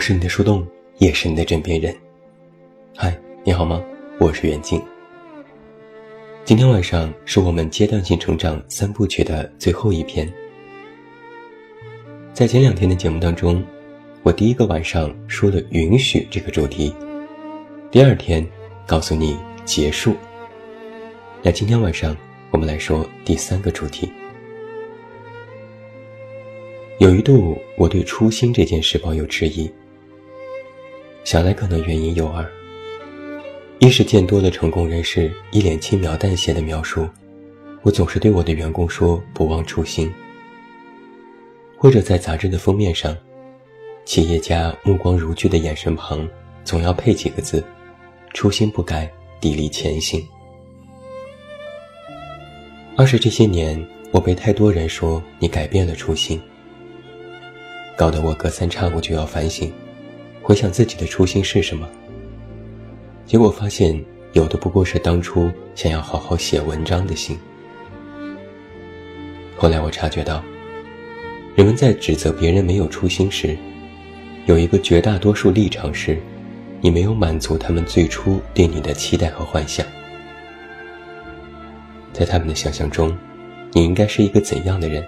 是你的树洞，也是你的枕边人。嗨，你好吗？我是袁静。今天晚上是我们阶段性成长三部曲的最后一篇。在前两天的节目当中，我第一个晚上说了“允许”这个主题，第二天告诉你结束。那今天晚上我们来说第三个主题。有一度，我对初心这件事抱有质疑。想来可能原因有二：一是见多了成功人士一脸轻描淡写的描述，我总是对我的员工说不忘初心；或者在杂志的封面上，企业家目光如炬的眼神旁，总要配几个字：初心不改，砥砺前行。二是这些年，我被太多人说你改变了初心。搞得我隔三差五就要反省，回想自己的初心是什么。结果发现，有的不过是当初想要好好写文章的心。后来我察觉到，人们在指责别人没有初心时，有一个绝大多数立场是，你没有满足他们最初对你的期待和幻想。在他们的想象中，你应该是一个怎样的人？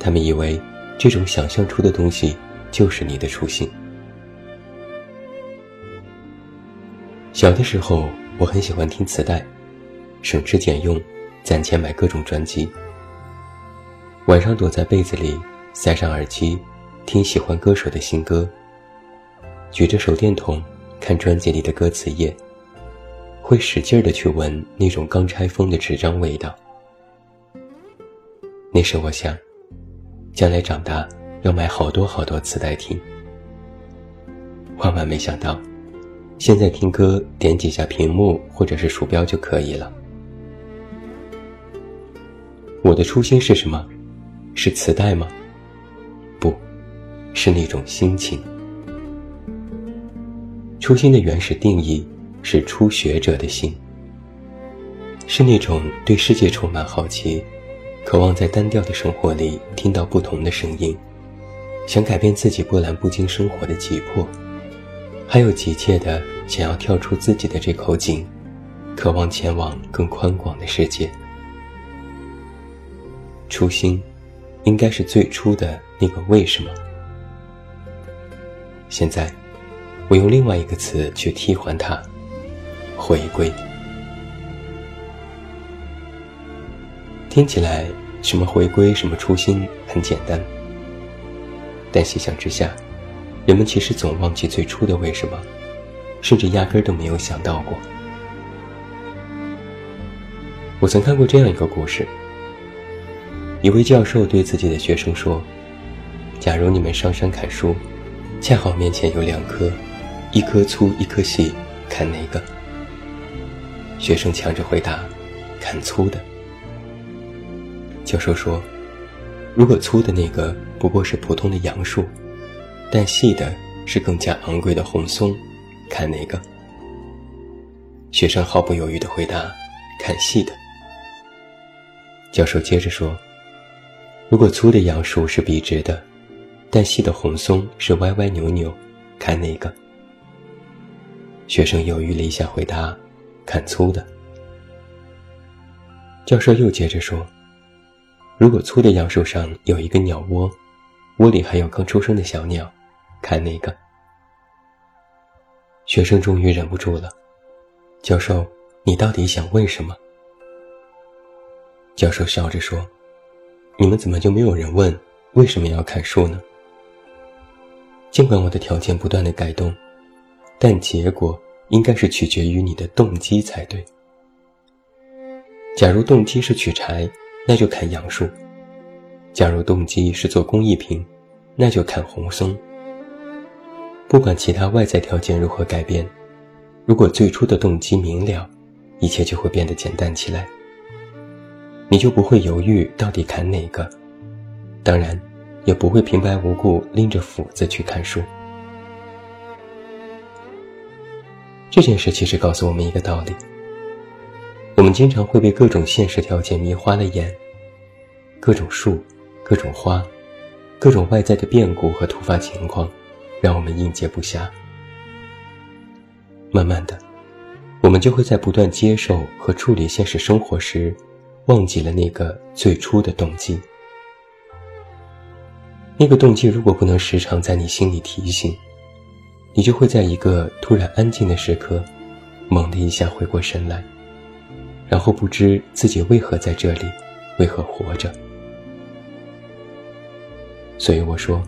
他们以为。这种想象出的东西，就是你的初心。小的时候，我很喜欢听磁带，省吃俭用，攒钱买各种专辑。晚上躲在被子里，塞上耳机，听喜欢歌手的新歌。举着手电筒，看专辑里的歌词页，会使劲的去闻那种刚拆封的纸张味道。那时我想。将来长大要买好多好多磁带听，万万没想到，现在听歌点几下屏幕或者是鼠标就可以了。我的初心是什么？是磁带吗？不，是那种心情。初心的原始定义是初学者的心，是那种对世界充满好奇。渴望在单调的生活里听到不同的声音，想改变自己波澜不惊生活的急迫，还有急切的想要跳出自己的这口井，渴望前往更宽广的世界。初心，应该是最初的那个为什么。现在，我用另外一个词去替换它：回归。听起来，什么回归，什么初心，很简单。但细想之下，人们其实总忘记最初的为什么，甚至压根儿都没有想到过。我曾看过这样一个故事：一位教授对自己的学生说：“假如你们上山砍树，恰好面前有两棵，一棵粗，一棵细，砍哪个？”学生抢着回答：“砍粗的。”教授说：“如果粗的那个不过是普通的杨树，但细的是更加昂贵的红松，看哪个？”学生毫不犹豫地回答：“看细的。”教授接着说：“如果粗的杨树是笔直的，但细的红松是歪歪扭扭，看哪个？”学生犹豫了一下，回答：“看粗的。”教授又接着说。如果粗的杨树上有一个鸟窝，窝里还有刚出生的小鸟，看那个？学生终于忍不住了，教授，你到底想问什么？教授笑着说：“你们怎么就没有人问为什么要砍树呢？尽管我的条件不断的改动，但结果应该是取决于你的动机才对。假如动机是取柴。”那就砍杨树。假如动机是做工艺品，那就砍红松。不管其他外在条件如何改变，如果最初的动机明了，一切就会变得简单起来。你就不会犹豫到底砍哪个，当然，也不会平白无故拎着斧子去砍树。这件事其实告诉我们一个道理。我们经常会被各种现实条件迷花了眼，各种树、各种花、各种外在的变故和突发情况，让我们应接不暇。慢慢的，我们就会在不断接受和处理现实生活时，忘记了那个最初的动机。那个动机如果不能时常在你心里提醒，你就会在一个突然安静的时刻，猛地一下回过神来，然后不知自己为何在这里，为何活着。所以我说，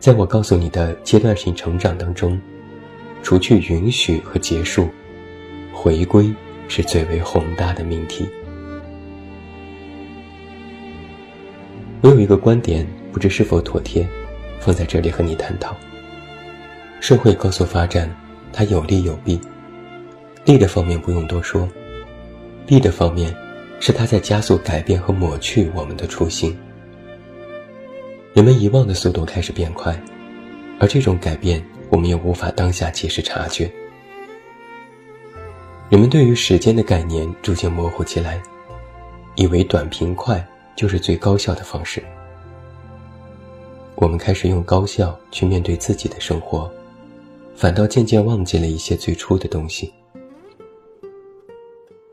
在我告诉你的阶段性成长当中，除去允许和结束，回归是最为宏大的命题。我有一个观点。不知是否妥帖，放在这里和你探讨。社会高速发展，它有利有弊。利的方面不用多说，弊的方面是它在加速改变和抹去我们的初心。人们遗忘的速度开始变快，而这种改变我们又无法当下及时察觉。人们对于时间的概念逐渐模糊起来，以为短平快就是最高效的方式。我们开始用高效去面对自己的生活，反倒渐渐忘记了一些最初的东西。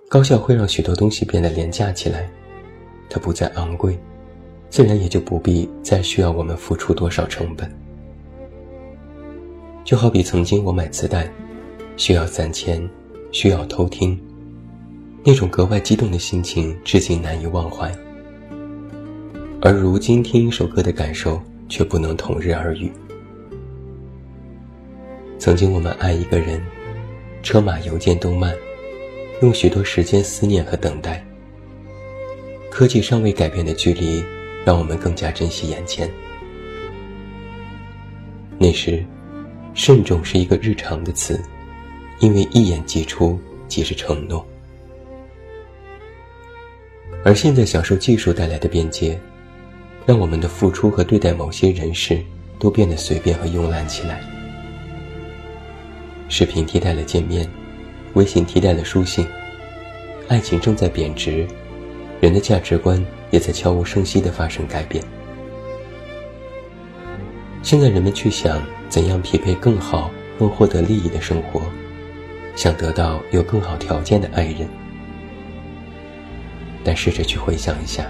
高效会让许多东西变得廉价起来，它不再昂贵，自然也就不必再需要我们付出多少成本。就好比曾经我买磁带，需要攒钱，需要偷听，那种格外激动的心情至今难以忘怀。而如今听一首歌的感受。却不能同日而语。曾经我们爱一个人，车马邮件都慢，用许多时间思念和等待。科技尚未改变的距离，让我们更加珍惜眼前。那时，慎重是一个日常的词，因为一言既出即是承诺。而现在，享受技术带来的便捷。让我们的付出和对待某些人事都变得随便和慵懒起来。视频替代了见面，微信替代了书信，爱情正在贬值，人的价值观也在悄无声息地发生改变。现在人们去想怎样匹配更好、能获得利益的生活，想得到有更好条件的爱人，但试着去回想一下。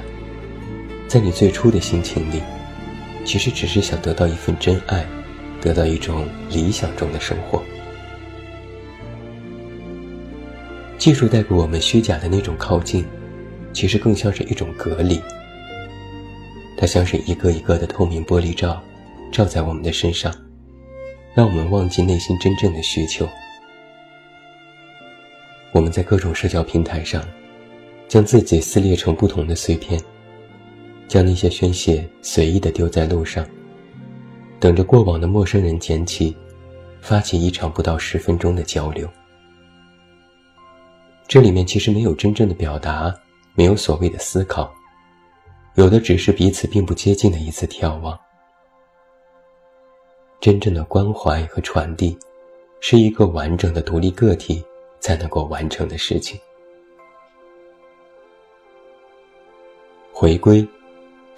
在你最初的心情里，其实只是想得到一份真爱，得到一种理想中的生活。技术带给我们虚假的那种靠近，其实更像是一种隔离。它像是一个一个的透明玻璃罩，罩在我们的身上，让我们忘记内心真正的需求。我们在各种社交平台上，将自己撕裂成不同的碎片。将那些宣泄随意的丢在路上，等着过往的陌生人捡起，发起一场不到十分钟的交流。这里面其实没有真正的表达，没有所谓的思考，有的只是彼此并不接近的一次眺望。真正的关怀和传递，是一个完整的独立个体才能够完成的事情。回归。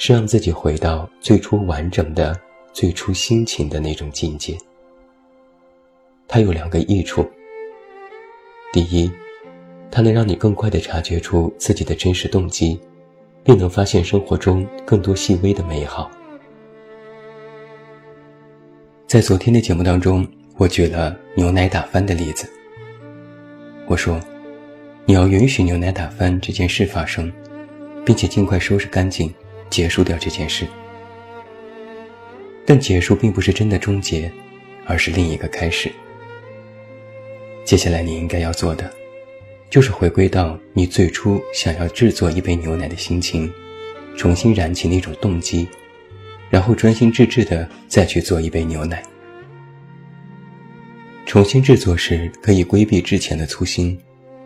是让自己回到最初完整的、最初心情的那种境界。它有两个益处：第一，它能让你更快地察觉出自己的真实动机，并能发现生活中更多细微的美好。在昨天的节目当中，我举了牛奶打翻的例子。我说，你要允许牛奶打翻这件事发生，并且尽快收拾干净。结束掉这件事，但结束并不是真的终结，而是另一个开始。接下来你应该要做的，就是回归到你最初想要制作一杯牛奶的心情，重新燃起那种动机，然后专心致志的再去做一杯牛奶。重新制作时可以规避之前的粗心，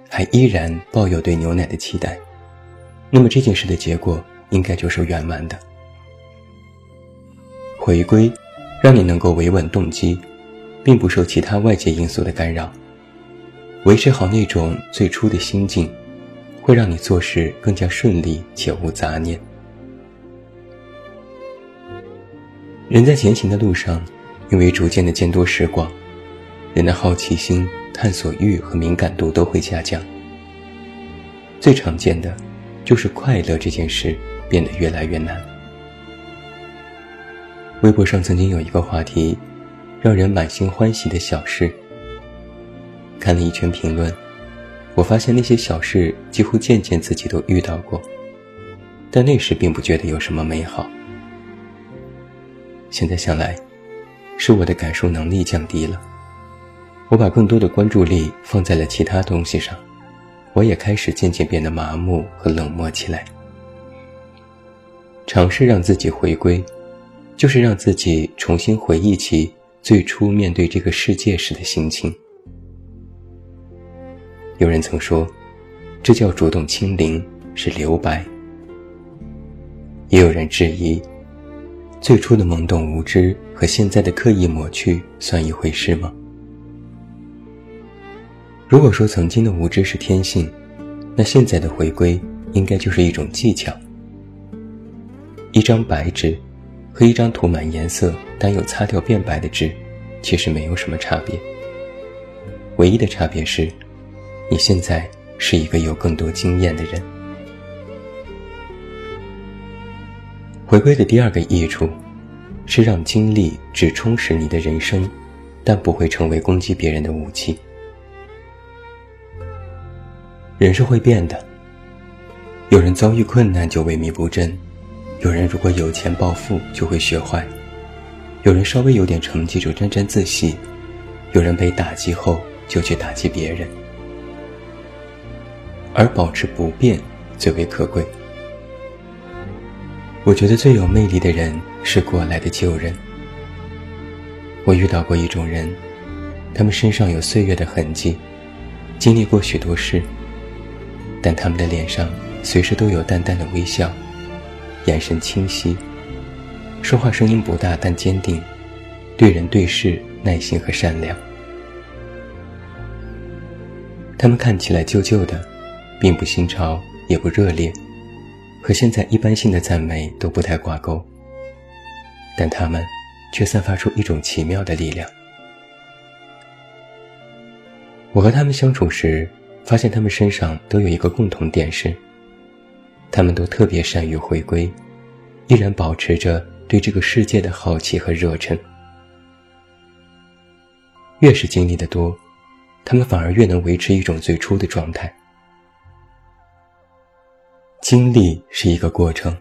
还依然抱有对牛奶的期待，那么这件事的结果。应该就是圆满的回归，让你能够维稳动机，并不受其他外界因素的干扰，维持好那种最初的心境，会让你做事更加顺利且无杂念。人在前行的路上，因为逐渐的见多识广，人的好奇心、探索欲和敏感度都会下降。最常见的，就是快乐这件事变得越来越难。微博上曾经有一个话题，让人满心欢喜的小事。看了一圈评论，我发现那些小事几乎件件自己都遇到过，但那时并不觉得有什么美好。现在想来，是我的感受能力降低了，我把更多的关注力放在了其他东西上，我也开始渐渐变得麻木和冷漠起来。尝试让自己回归。就是让自己重新回忆起最初面对这个世界时的心情。有人曾说，这叫主动清零，是留白。也有人质疑，最初的懵懂无知和现在的刻意抹去算一回事吗？如果说曾经的无知是天性，那现在的回归应该就是一种技巧。一张白纸。和一张涂满颜色但又擦掉变白的纸，其实没有什么差别。唯一的差别是，你现在是一个有更多经验的人。回归的第二个益处，是让经历只充实你的人生，但不会成为攻击别人的武器。人是会变的，有人遭遇困难就萎靡不振。有人如果有钱暴富就会学坏，有人稍微有点成绩就沾沾自喜，有人被打击后就去打击别人，而保持不变最为可贵。我觉得最有魅力的人是过来的旧人。我遇到过一种人，他们身上有岁月的痕迹，经历过许多事，但他们的脸上随时都有淡淡的微笑。眼神清晰，说话声音不大但坚定，对人对事耐心和善良。他们看起来旧旧的，并不新潮也不热烈，和现在一般性的赞美都不太挂钩。但他们却散发出一种奇妙的力量。我和他们相处时，发现他们身上都有一个共同点是。他们都特别善于回归，依然保持着对这个世界的好奇和热忱。越是经历的多，他们反而越能维持一种最初的状态。经历是一个过程，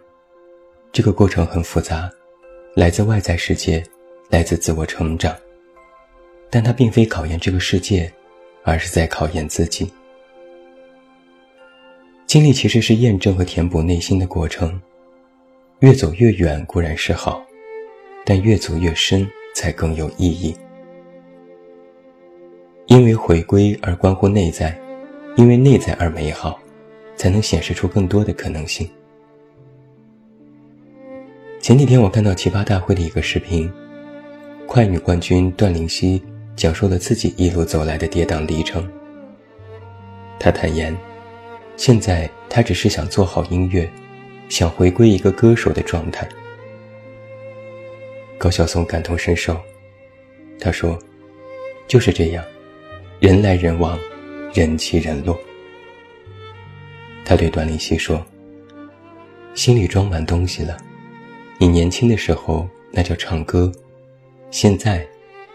这个过程很复杂，来自外在世界，来自自我成长，但它并非考验这个世界，而是在考验自己。经历其实是验证和填补内心的过程，越走越远固然是好，但越走越深才更有意义。因为回归而关乎内在，因为内在而美好，才能显示出更多的可能性。前几天我看到奇葩大会的一个视频，快女冠军段灵溪讲述了自己一路走来的跌宕历程。她坦言。现在他只是想做好音乐，想回归一个歌手的状态。高晓松感同身受，他说：“就是这样，人来人往，人起人落。”他对段丽希说：“心里装满东西了，你年轻的时候那叫唱歌，现在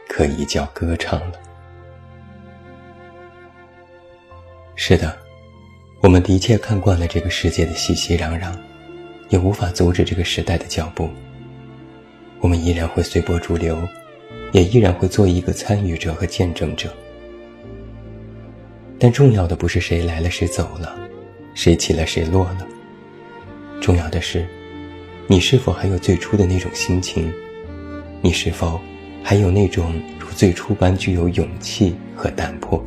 可以叫歌唱了。”是的。我们的确看惯了这个世界的熙熙攘攘，也无法阻止这个时代的脚步。我们依然会随波逐流，也依然会做一个参与者和见证者。但重要的不是谁来了谁走了，谁起了谁落了。重要的是，你是否还有最初的那种心情？你是否还有那种如最初般具有勇气和胆魄？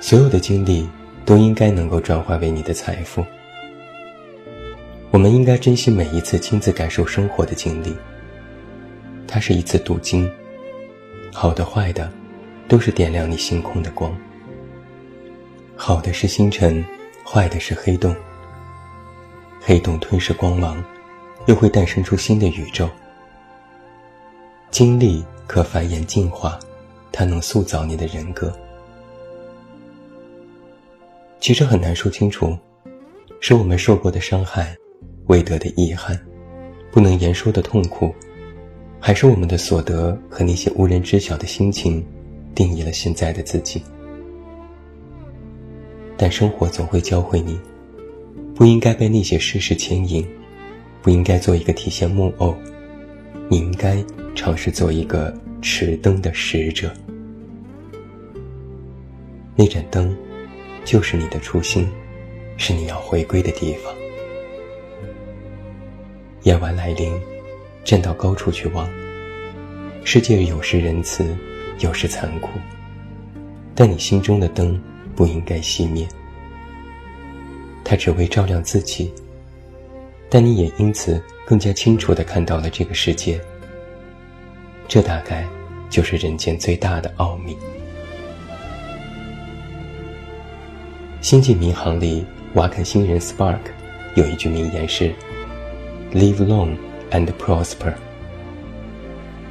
所有的经历都应该能够转化为你的财富。我们应该珍惜每一次亲自感受生活的经历。它是一次镀金，好的坏的，都是点亮你星空的光。好的是星辰，坏的是黑洞。黑洞吞噬光芒，又会诞生出新的宇宙。经历可繁衍进化，它能塑造你的人格。其实很难说清楚，是我们受过的伤害，未得的遗憾，不能言说的痛苦，还是我们的所得和那些无人知晓的心情，定义了现在的自己。但生活总会教会你，不应该被那些事实牵引，不应该做一个提线木偶，你应该尝试做一个持灯的使者。那盏灯，就是你的初心，是你要回归的地方。夜晚来临，站到高处去望，世界有时仁慈，有时残酷，但你心中的灯。不应该熄灭，它只为照亮自己，但你也因此更加清楚地看到了这个世界。这大概就是人间最大的奥秘。《星际迷航》里，瓦肯星人 Spark 有一句名言是：“Live long and prosper。”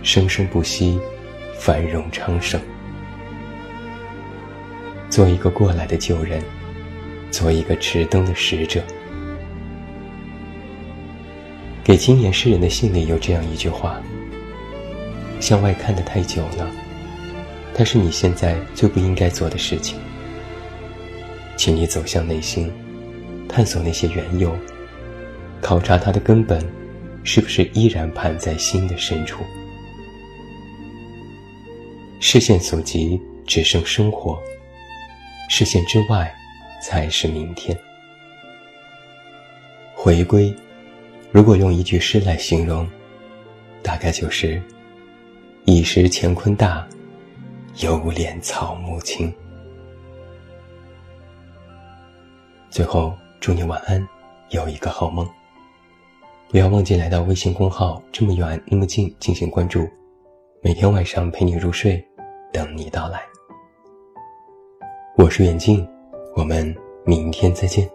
生生不息，繁荣昌盛。做一个过来的旧人，做一个持灯的使者。给青年诗人的信里有这样一句话：向外看得太久了，它是你现在最不应该做的事情。请你走向内心，探索那些缘由，考察它的根本，是不是依然盘在心的深处。视线所及，只剩生活。视线之外，才是明天。回归，如果用一句诗来形容，大概就是“一时乾坤大，犹怜草木青”。最后，祝你晚安，有一个好梦。不要忘记来到微信公号“这么远那么近”进行关注，每天晚上陪你入睡，等你到来。我是远近，我们明天再见。